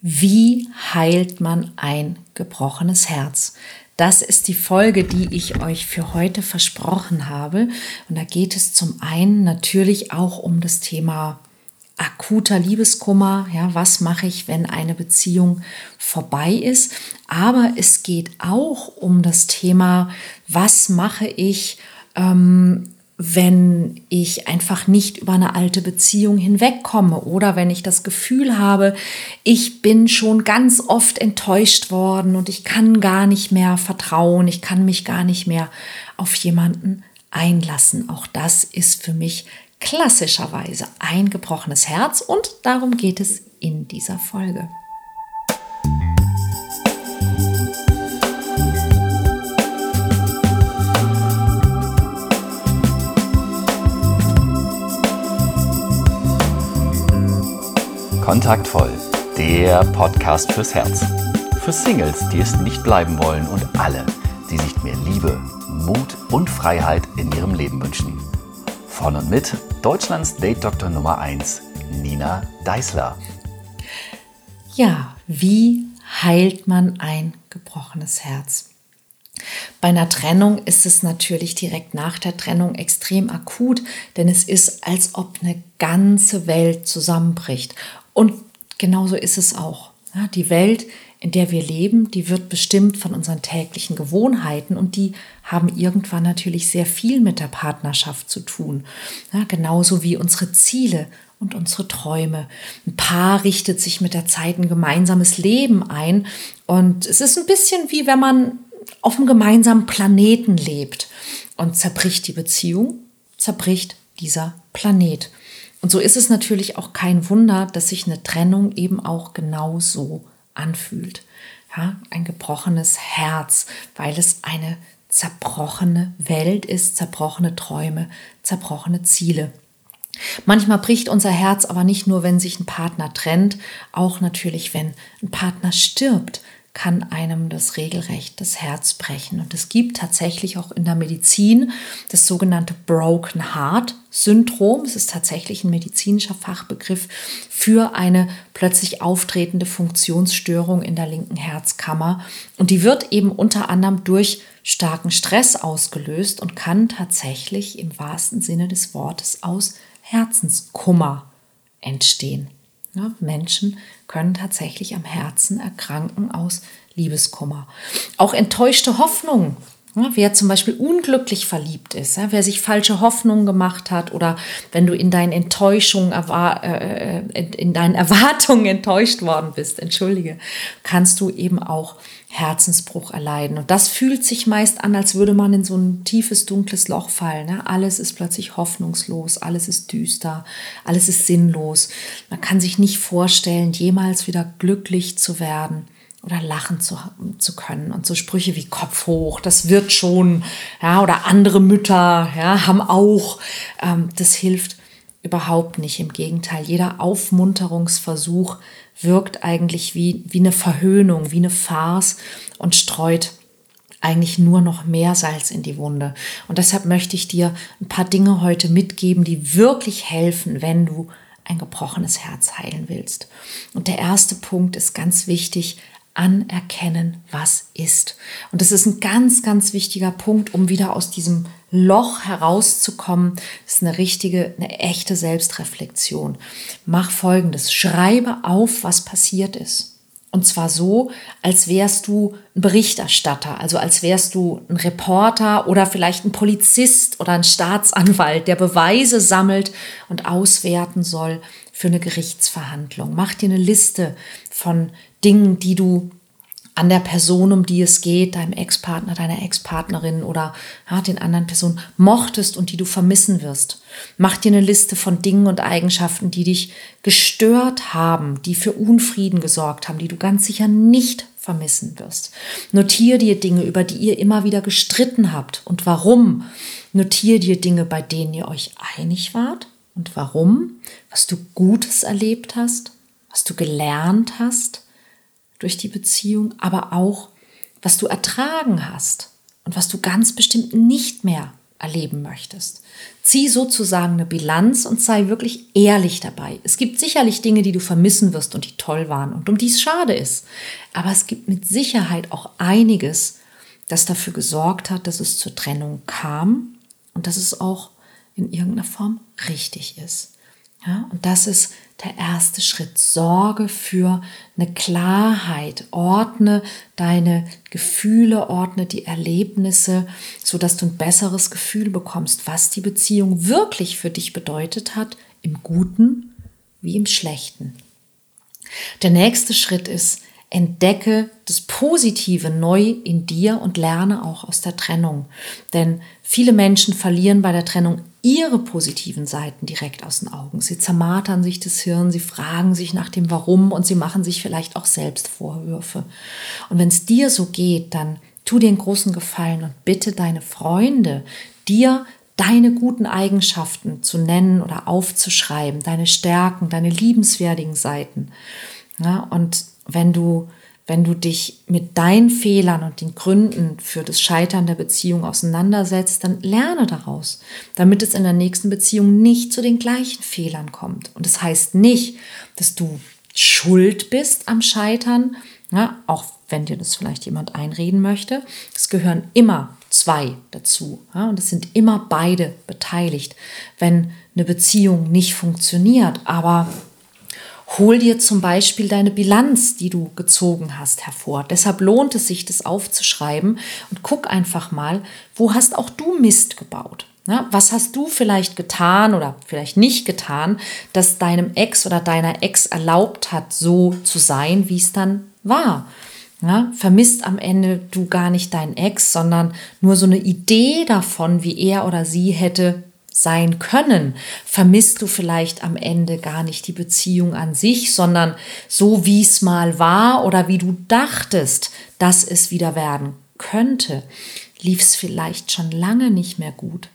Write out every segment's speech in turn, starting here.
Wie heilt man ein gebrochenes Herz? Das ist die Folge, die ich euch für heute versprochen habe. Und da geht es zum einen natürlich auch um das Thema akuter Liebeskummer. Ja, was mache ich, wenn eine Beziehung vorbei ist? Aber es geht auch um das Thema, was mache ich, ähm, wenn ich einfach nicht über eine alte Beziehung hinwegkomme oder wenn ich das Gefühl habe, ich bin schon ganz oft enttäuscht worden und ich kann gar nicht mehr vertrauen, ich kann mich gar nicht mehr auf jemanden einlassen. Auch das ist für mich klassischerweise ein gebrochenes Herz und darum geht es in dieser Folge. Kontaktvoll, der Podcast fürs Herz. Für Singles, die es nicht bleiben wollen und alle, die sich mehr Liebe, Mut und Freiheit in ihrem Leben wünschen. Von und mit Deutschlands Date-Doktor Nummer 1, Nina Deißler. Ja, wie heilt man ein gebrochenes Herz? Bei einer Trennung ist es natürlich direkt nach der Trennung extrem akut, denn es ist, als ob eine ganze Welt zusammenbricht. Und genauso ist es auch. Die Welt, in der wir leben, die wird bestimmt von unseren täglichen Gewohnheiten und die haben irgendwann natürlich sehr viel mit der Partnerschaft zu tun. Genauso wie unsere Ziele und unsere Träume. Ein Paar richtet sich mit der Zeit ein gemeinsames Leben ein und es ist ein bisschen wie wenn man auf einem gemeinsamen Planeten lebt und zerbricht die Beziehung, zerbricht dieser Planet. Und so ist es natürlich auch kein Wunder, dass sich eine Trennung eben auch genau so anfühlt. Ja, ein gebrochenes Herz, weil es eine zerbrochene Welt ist, zerbrochene Träume, zerbrochene Ziele. Manchmal bricht unser Herz aber nicht nur, wenn sich ein Partner trennt, auch natürlich, wenn ein Partner stirbt, kann einem das regelrecht das Herz brechen. Und es gibt tatsächlich auch in der Medizin das sogenannte Broken Heart Syndrom. Es ist tatsächlich ein medizinischer Fachbegriff für eine plötzlich auftretende Funktionsstörung in der linken Herzkammer. Und die wird eben unter anderem durch starken Stress ausgelöst und kann tatsächlich im wahrsten Sinne des Wortes aus Herzenskummer entstehen. Ja, Menschen können tatsächlich am Herzen erkranken aus Liebeskummer. Auch enttäuschte Hoffnungen Wer zum Beispiel unglücklich verliebt ist, wer sich falsche Hoffnungen gemacht hat oder wenn du in deinen Enttäuschungen, äh, äh, in deinen Erwartungen enttäuscht worden bist, entschuldige, kannst du eben auch Herzensbruch erleiden. Und das fühlt sich meist an, als würde man in so ein tiefes, dunkles Loch fallen. Ne? Alles ist plötzlich hoffnungslos, alles ist düster, alles ist sinnlos. Man kann sich nicht vorstellen, jemals wieder glücklich zu werden oder lachen zu, zu können. Und so Sprüche wie Kopf hoch, das wird schon, ja, oder andere Mütter, ja, haben auch. Ähm, das hilft überhaupt nicht. Im Gegenteil, jeder Aufmunterungsversuch wirkt eigentlich wie, wie eine Verhöhnung, wie eine Farce und streut eigentlich nur noch mehr Salz in die Wunde. Und deshalb möchte ich dir ein paar Dinge heute mitgeben, die wirklich helfen, wenn du ein gebrochenes Herz heilen willst. Und der erste Punkt ist ganz wichtig, anerkennen, was ist. Und das ist ein ganz, ganz wichtiger Punkt, um wieder aus diesem Loch herauszukommen. Das ist eine richtige, eine echte Selbstreflexion. Mach folgendes. Schreibe auf, was passiert ist. Und zwar so, als wärst du ein Berichterstatter, also als wärst du ein Reporter oder vielleicht ein Polizist oder ein Staatsanwalt, der Beweise sammelt und auswerten soll für eine Gerichtsverhandlung. Mach dir eine Liste von Dingen, die du an der Person, um die es geht, deinem Ex-Partner, deiner Ex-Partnerin oder ja, den anderen Personen mochtest und die du vermissen wirst. Mach dir eine Liste von Dingen und Eigenschaften, die dich gestört haben, die für Unfrieden gesorgt haben, die du ganz sicher nicht vermissen wirst. Notier dir Dinge, über die ihr immer wieder gestritten habt und warum. Notier dir Dinge, bei denen ihr euch einig wart und warum, was du Gutes erlebt hast, was du gelernt hast durch die Beziehung, aber auch, was du ertragen hast und was du ganz bestimmt nicht mehr erleben möchtest. Zieh sozusagen eine Bilanz und sei wirklich ehrlich dabei. Es gibt sicherlich Dinge, die du vermissen wirst und die toll waren und um die es schade ist. Aber es gibt mit Sicherheit auch einiges, das dafür gesorgt hat, dass es zur Trennung kam und dass es auch in irgendeiner Form richtig ist. Ja, und das ist der erste Schritt. Sorge für eine Klarheit. Ordne deine Gefühle, ordne die Erlebnisse, so dass du ein besseres Gefühl bekommst, was die Beziehung wirklich für dich bedeutet hat, im Guten wie im Schlechten. Der nächste Schritt ist, entdecke das Positive neu in dir und lerne auch aus der Trennung. Denn viele Menschen verlieren bei der Trennung ihre positiven Seiten direkt aus den Augen. Sie zermartern sich das Hirn, sie fragen sich nach dem Warum und sie machen sich vielleicht auch selbst Vorwürfe. Und wenn es dir so geht, dann tu dir einen großen Gefallen und bitte deine Freunde, dir deine guten Eigenschaften zu nennen oder aufzuschreiben, deine Stärken, deine liebenswertigen Seiten. Ja, und wenn du wenn du dich mit deinen Fehlern und den Gründen für das Scheitern der Beziehung auseinandersetzt, dann lerne daraus, damit es in der nächsten Beziehung nicht zu den gleichen Fehlern kommt. Und das heißt nicht, dass du schuld bist am Scheitern, ja, auch wenn dir das vielleicht jemand einreden möchte. Es gehören immer zwei dazu ja, und es sind immer beide beteiligt, wenn eine Beziehung nicht funktioniert. Aber Hol dir zum Beispiel deine Bilanz, die du gezogen hast, hervor. Deshalb lohnt es sich, das aufzuschreiben und guck einfach mal, wo hast auch du Mist gebaut? Was hast du vielleicht getan oder vielleicht nicht getan, das deinem Ex oder deiner Ex erlaubt hat, so zu sein, wie es dann war? Ja, vermisst am Ende du gar nicht deinen Ex, sondern nur so eine Idee davon, wie er oder sie hätte sein können, vermisst du vielleicht am Ende gar nicht die Beziehung an sich, sondern so wie es mal war oder wie du dachtest, dass es wieder werden könnte, lief es vielleicht schon lange nicht mehr gut,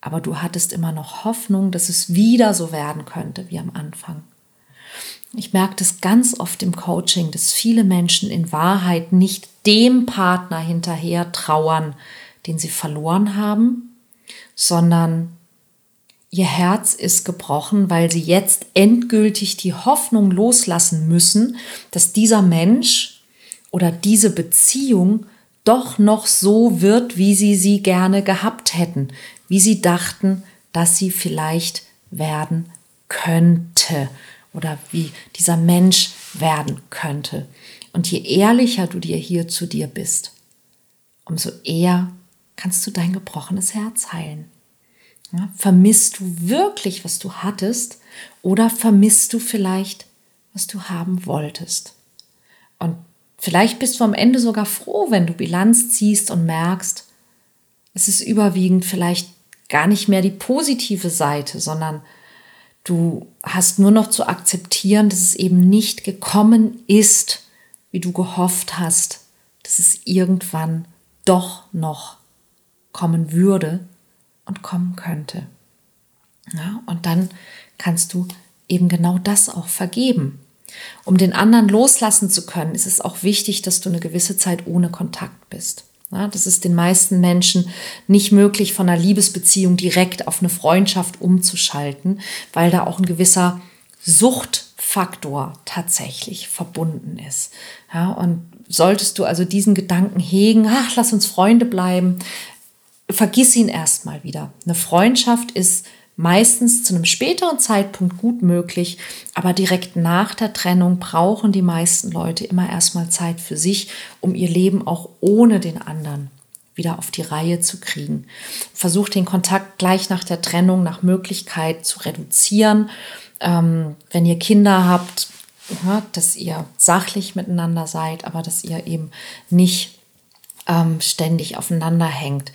aber du hattest immer noch Hoffnung, dass es wieder so werden könnte wie am Anfang. Ich merke das ganz oft im Coaching, dass viele Menschen in Wahrheit nicht dem Partner hinterher trauern, den sie verloren haben, sondern Ihr Herz ist gebrochen, weil sie jetzt endgültig die Hoffnung loslassen müssen, dass dieser Mensch oder diese Beziehung doch noch so wird, wie sie sie gerne gehabt hätten, wie sie dachten, dass sie vielleicht werden könnte oder wie dieser Mensch werden könnte. Und je ehrlicher du dir hier zu dir bist, umso eher kannst du dein gebrochenes Herz heilen. Ja, vermisst du wirklich, was du hattest oder vermisst du vielleicht, was du haben wolltest? Und vielleicht bist du am Ende sogar froh, wenn du Bilanz ziehst und merkst, es ist überwiegend vielleicht gar nicht mehr die positive Seite, sondern du hast nur noch zu akzeptieren, dass es eben nicht gekommen ist, wie du gehofft hast, dass es irgendwann doch noch kommen würde und kommen könnte. Ja, und dann kannst du eben genau das auch vergeben. Um den anderen loslassen zu können, ist es auch wichtig, dass du eine gewisse Zeit ohne Kontakt bist. Ja, das ist den meisten Menschen nicht möglich, von einer Liebesbeziehung direkt auf eine Freundschaft umzuschalten, weil da auch ein gewisser Suchtfaktor tatsächlich verbunden ist. Ja, und solltest du also diesen Gedanken hegen, ach, lass uns Freunde bleiben, vergiss ihn erstmal wieder. Eine Freundschaft ist meistens zu einem späteren Zeitpunkt gut möglich, aber direkt nach der Trennung brauchen die meisten Leute immer erstmal Zeit für sich, um ihr Leben auch ohne den anderen wieder auf die Reihe zu kriegen. Versucht den Kontakt gleich nach der Trennung nach Möglichkeit zu reduzieren. Ähm, wenn ihr Kinder habt, ja, dass ihr sachlich miteinander seid, aber dass ihr eben nicht ähm, ständig aufeinander hängt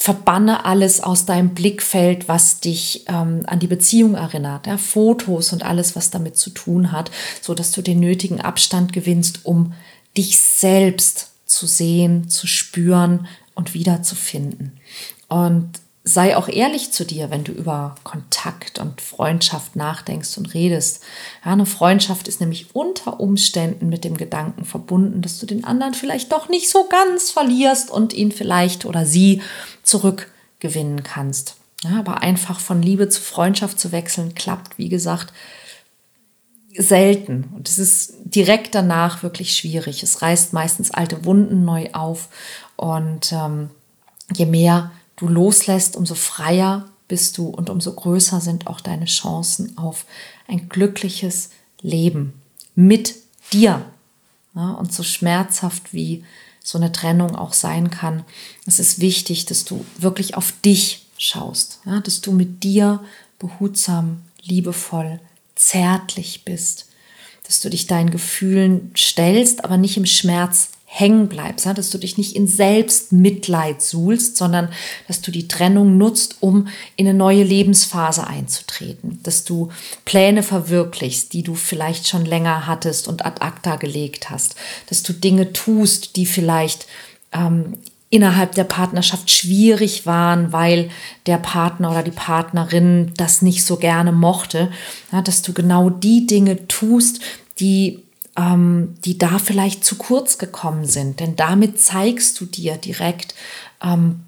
verbanne alles aus deinem Blickfeld, was dich ähm, an die Beziehung erinnert, ja, Fotos und alles, was damit zu tun hat, so dass du den nötigen Abstand gewinnst, um dich selbst zu sehen, zu spüren und wiederzufinden. Und sei auch ehrlich zu dir, wenn du über Kontakt und Freundschaft nachdenkst und redest. Ja, eine Freundschaft ist nämlich unter Umständen mit dem Gedanken verbunden, dass du den anderen vielleicht doch nicht so ganz verlierst und ihn vielleicht oder sie zurück gewinnen kannst. Ja, aber einfach von Liebe zu Freundschaft zu wechseln, klappt, wie gesagt, selten. Und es ist direkt danach wirklich schwierig. Es reißt meistens alte Wunden neu auf. Und ähm, je mehr du loslässt, umso freier bist du und umso größer sind auch deine Chancen auf ein glückliches Leben mit dir. Ja, und so schmerzhaft wie so eine Trennung auch sein kann, es ist wichtig, dass du wirklich auf dich schaust, ja, dass du mit dir behutsam, liebevoll, zärtlich bist, dass du dich deinen Gefühlen stellst, aber nicht im Schmerz hängen bleibst, dass du dich nicht in Selbstmitleid suhlst, sondern dass du die Trennung nutzt, um in eine neue Lebensphase einzutreten, dass du Pläne verwirklichst, die du vielleicht schon länger hattest und ad acta gelegt hast, dass du Dinge tust, die vielleicht ähm, innerhalb der Partnerschaft schwierig waren, weil der Partner oder die Partnerin das nicht so gerne mochte, dass du genau die Dinge tust, die ähm, die da vielleicht zu kurz gekommen sind. Denn damit zeigst du dir direkt, ähm,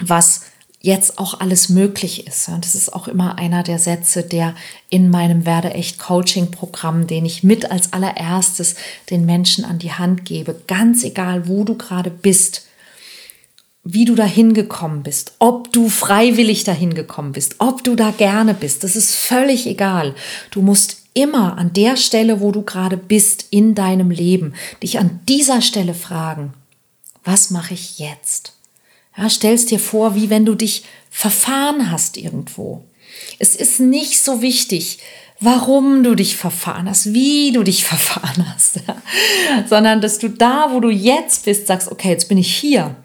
was jetzt auch alles möglich ist. Und das ist auch immer einer der Sätze, der in meinem Werde echt Coaching Programm, den ich mit als allererstes den Menschen an die Hand gebe, ganz egal, wo du gerade bist, wie du dahin gekommen bist, ob du freiwillig dahin gekommen bist, ob du da gerne bist, das ist völlig egal. Du musst immer an der Stelle, wo du gerade bist in deinem Leben, dich an dieser Stelle fragen, was mache ich jetzt? Ja, stellst dir vor, wie wenn du dich verfahren hast irgendwo. Es ist nicht so wichtig, warum du dich verfahren hast, wie du dich verfahren hast, sondern dass du da, wo du jetzt bist, sagst, okay, jetzt bin ich hier.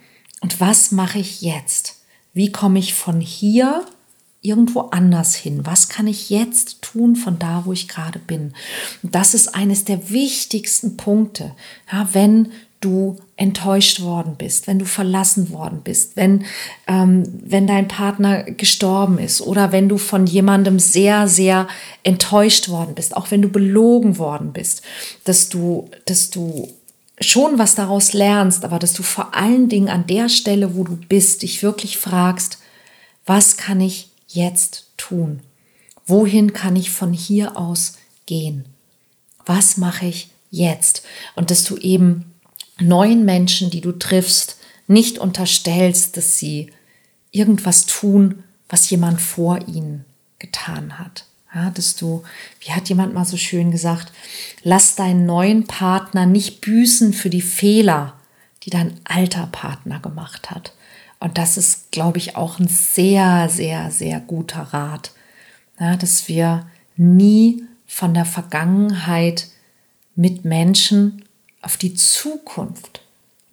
Und was mache ich jetzt? Wie komme ich von hier irgendwo anders hin? Was kann ich jetzt tun von da, wo ich gerade bin? Und das ist eines der wichtigsten Punkte. Ja, wenn du enttäuscht worden bist, wenn du verlassen worden bist, wenn, ähm, wenn dein Partner gestorben ist oder wenn du von jemandem sehr, sehr enttäuscht worden bist, auch wenn du belogen worden bist, dass du, dass du schon was daraus lernst, aber dass du vor allen Dingen an der Stelle, wo du bist, dich wirklich fragst, was kann ich jetzt tun? Wohin kann ich von hier aus gehen? Was mache ich jetzt? Und dass du eben neuen Menschen, die du triffst, nicht unterstellst, dass sie irgendwas tun, was jemand vor ihnen getan hat. Ja, dass du, wie hat jemand mal so schön gesagt, lass deinen neuen Partner nicht büßen für die Fehler, die dein alter Partner gemacht hat. Und das ist, glaube ich, auch ein sehr, sehr, sehr guter Rat, ja, dass wir nie von der Vergangenheit mit Menschen auf die Zukunft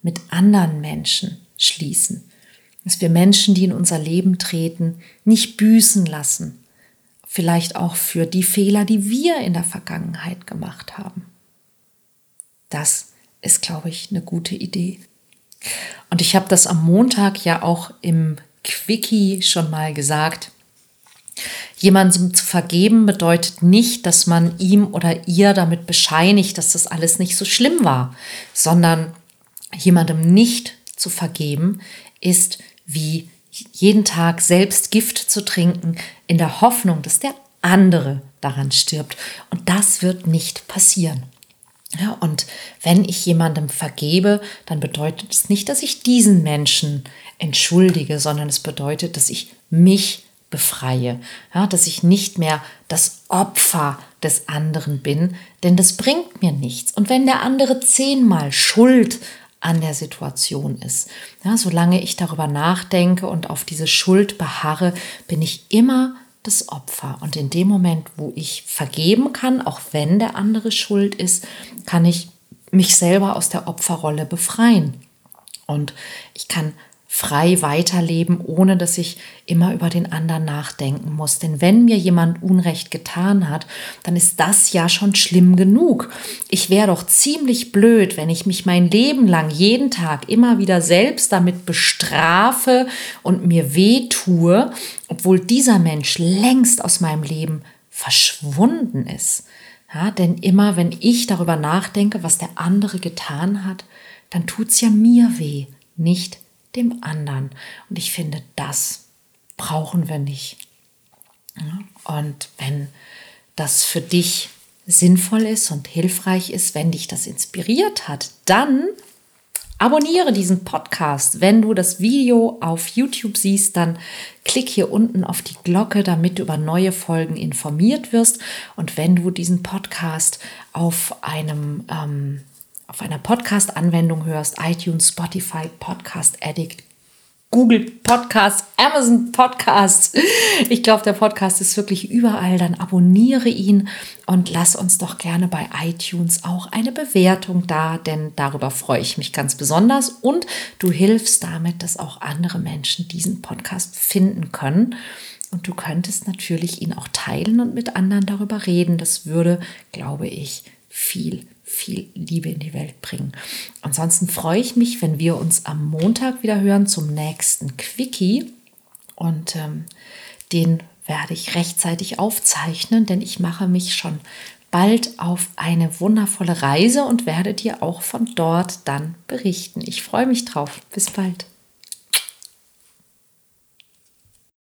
mit anderen Menschen schließen. Dass wir Menschen, die in unser Leben treten, nicht büßen lassen. Vielleicht auch für die Fehler, die wir in der Vergangenheit gemacht haben. Das ist, glaube ich, eine gute Idee. Und ich habe das am Montag ja auch im Quickie schon mal gesagt. Jemandem zu vergeben bedeutet nicht, dass man ihm oder ihr damit bescheinigt, dass das alles nicht so schlimm war, sondern jemandem nicht zu vergeben ist wie jeden Tag selbst Gift zu trinken, in der Hoffnung, dass der andere daran stirbt. Und das wird nicht passieren. Ja, und wenn ich jemandem vergebe, dann bedeutet es nicht, dass ich diesen Menschen entschuldige, sondern es bedeutet, dass ich mich befreie, ja, dass ich nicht mehr das Opfer des anderen bin, denn das bringt mir nichts. Und wenn der andere zehnmal schuld an der Situation ist, ja, solange ich darüber nachdenke und auf diese Schuld beharre, bin ich immer das Opfer. Und in dem Moment, wo ich vergeben kann, auch wenn der andere schuld ist, kann ich mich selber aus der Opferrolle befreien. Und ich kann frei weiterleben, ohne dass ich immer über den anderen nachdenken muss. Denn wenn mir jemand Unrecht getan hat, dann ist das ja schon schlimm genug. Ich wäre doch ziemlich blöd, wenn ich mich mein Leben lang jeden Tag immer wieder selbst damit bestrafe und mir weh tue, obwohl dieser Mensch längst aus meinem Leben verschwunden ist. Ja, denn immer wenn ich darüber nachdenke, was der andere getan hat, dann tut es ja mir weh, nicht dem anderen. Und ich finde, das brauchen wir nicht. Und wenn das für dich sinnvoll ist und hilfreich ist, wenn dich das inspiriert hat, dann abonniere diesen Podcast. Wenn du das Video auf YouTube siehst, dann klick hier unten auf die Glocke, damit du über neue Folgen informiert wirst. Und wenn du diesen Podcast auf einem ähm, auf einer Podcast-Anwendung hörst, iTunes, Spotify, Podcast Addict, Google Podcasts, Amazon Podcasts. Ich glaube, der Podcast ist wirklich überall. Dann abonniere ihn und lass uns doch gerne bei iTunes auch eine Bewertung da, denn darüber freue ich mich ganz besonders. Und du hilfst damit, dass auch andere Menschen diesen Podcast finden können. Und du könntest natürlich ihn auch teilen und mit anderen darüber reden. Das würde, glaube ich, viel viel Liebe in die Welt bringen. Ansonsten freue ich mich, wenn wir uns am Montag wieder hören zum nächsten Quickie. Und ähm, den werde ich rechtzeitig aufzeichnen, denn ich mache mich schon bald auf eine wundervolle Reise und werde dir auch von dort dann berichten. Ich freue mich drauf. Bis bald.